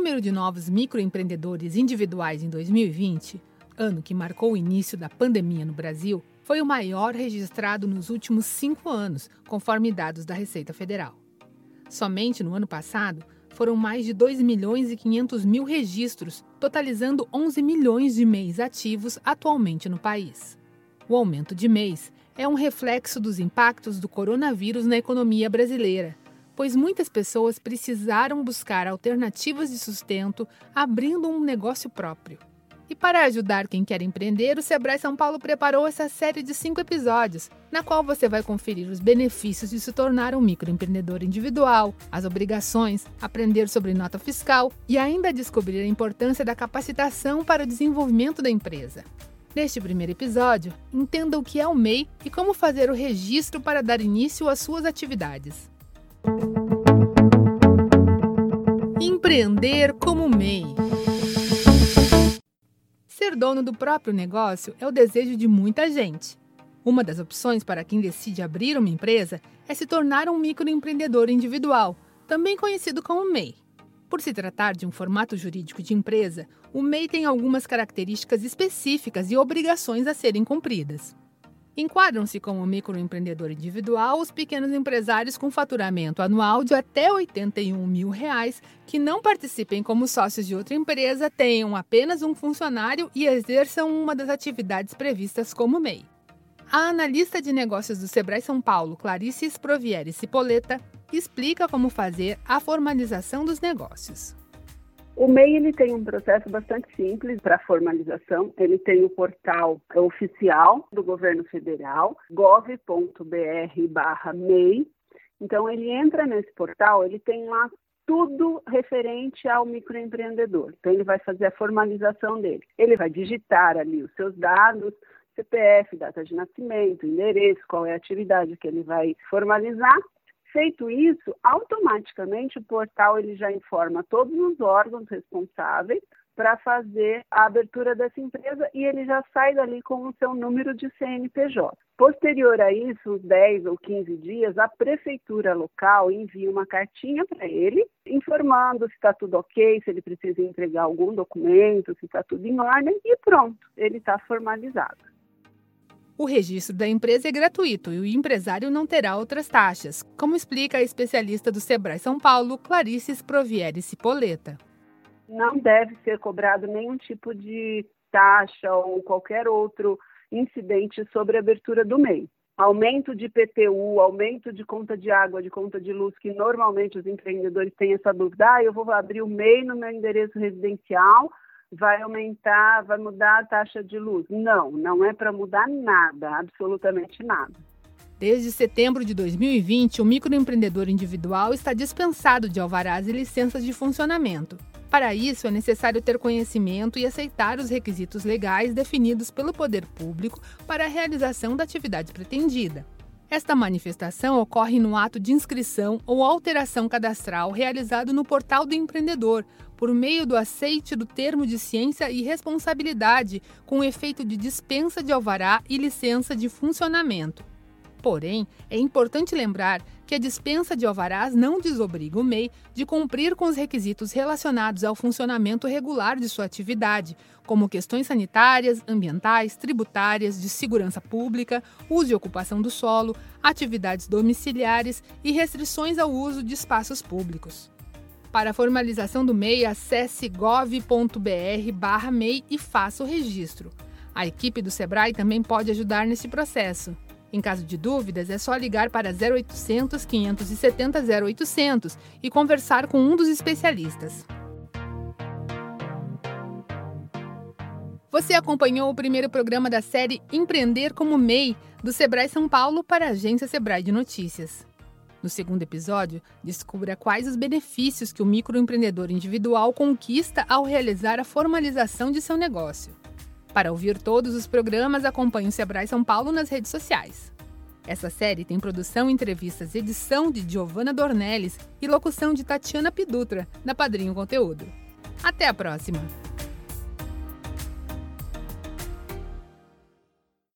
número de novos microempreendedores individuais em 2020, ano que marcou o início da pandemia no Brasil, foi o maior registrado nos últimos cinco anos, conforme dados da Receita Federal. Somente no ano passado, foram mais de 2 milhões e 500 mil registros, totalizando 11 milhões de MEIs ativos atualmente no país. O aumento de MEIs é um reflexo dos impactos do coronavírus na economia brasileira, pois muitas pessoas precisaram buscar alternativas de sustento abrindo um negócio próprio. E para ajudar quem quer empreender, o Sebrae São Paulo preparou essa série de cinco episódios, na qual você vai conferir os benefícios de se tornar um microempreendedor individual, as obrigações, aprender sobre nota fiscal e ainda descobrir a importância da capacitação para o desenvolvimento da empresa. Neste primeiro episódio, entenda o que é o MEI e como fazer o registro para dar início às suas atividades. Empreender como MEI. Ser dono do próprio negócio é o desejo de muita gente. Uma das opções para quem decide abrir uma empresa é se tornar um microempreendedor individual, também conhecido como MEI. Por se tratar de um formato jurídico de empresa, o MEI tem algumas características específicas e obrigações a serem cumpridas. Enquadram-se como microempreendedor individual os pequenos empresários com faturamento anual de até 81 mil reais, que não participem como sócios de outra empresa, tenham apenas um funcionário e exerçam uma das atividades previstas como MEI. A analista de negócios do Sebrae São Paulo, Clarice Sprovieri Cipoleta, explica como fazer a formalização dos negócios. O MEI ele tem um processo bastante simples para formalização. Ele tem o portal oficial do governo federal, gov.br/mei. Então ele entra nesse portal, ele tem lá tudo referente ao microempreendedor. Então ele vai fazer a formalização dele. Ele vai digitar ali os seus dados, CPF, data de nascimento, endereço, qual é a atividade que ele vai formalizar Feito isso, automaticamente o portal ele já informa todos os órgãos responsáveis para fazer a abertura dessa empresa e ele já sai dali com o seu número de CNPJ. Posterior a isso, uns 10 ou 15 dias, a prefeitura local envia uma cartinha para ele, informando se está tudo ok, se ele precisa entregar algum documento, se está tudo em ordem, e pronto, ele está formalizado. O registro da empresa é gratuito e o empresário não terá outras taxas, como explica a especialista do Sebrae São Paulo, Clarice Sprovieri Cipoleta. Não deve ser cobrado nenhum tipo de taxa ou qualquer outro incidente sobre a abertura do MEI. Aumento de PTU, aumento de conta de água, de conta de luz, que normalmente os empreendedores têm essa dúvida, ah, eu vou abrir o MEI no meu endereço residencial, vai aumentar, vai mudar a taxa de luz. Não, não é para mudar nada, absolutamente nada. Desde setembro de 2020, o microempreendedor individual está dispensado de alvarás e licenças de funcionamento. Para isso, é necessário ter conhecimento e aceitar os requisitos legais definidos pelo poder público para a realização da atividade pretendida. Esta manifestação ocorre no ato de inscrição ou alteração cadastral realizado no portal do empreendedor, por meio do aceite do termo de ciência e responsabilidade, com efeito de dispensa de alvará e licença de funcionamento. Porém, é importante lembrar que a dispensa de alvarás não desobriga o MEI de cumprir com os requisitos relacionados ao funcionamento regular de sua atividade, como questões sanitárias, ambientais, tributárias, de segurança pública, uso e ocupação do solo, atividades domiciliares e restrições ao uso de espaços públicos. Para a formalização do MEI, acesse gov.br/mei e faça o registro. A equipe do Sebrae também pode ajudar nesse processo. Em caso de dúvidas, é só ligar para 0800 570 0800 e conversar com um dos especialistas. Você acompanhou o primeiro programa da série Empreender como MEI, do Sebrae São Paulo para a agência Sebrae de Notícias. No segundo episódio, descubra quais os benefícios que o microempreendedor individual conquista ao realizar a formalização de seu negócio. Para ouvir todos os programas, acompanhe o Sebrae São Paulo nas redes sociais. Essa série tem produção, entrevistas, edição de Giovanna Dornelles e locução de Tatiana Pidutra, da Padrinho Conteúdo. Até a próxima!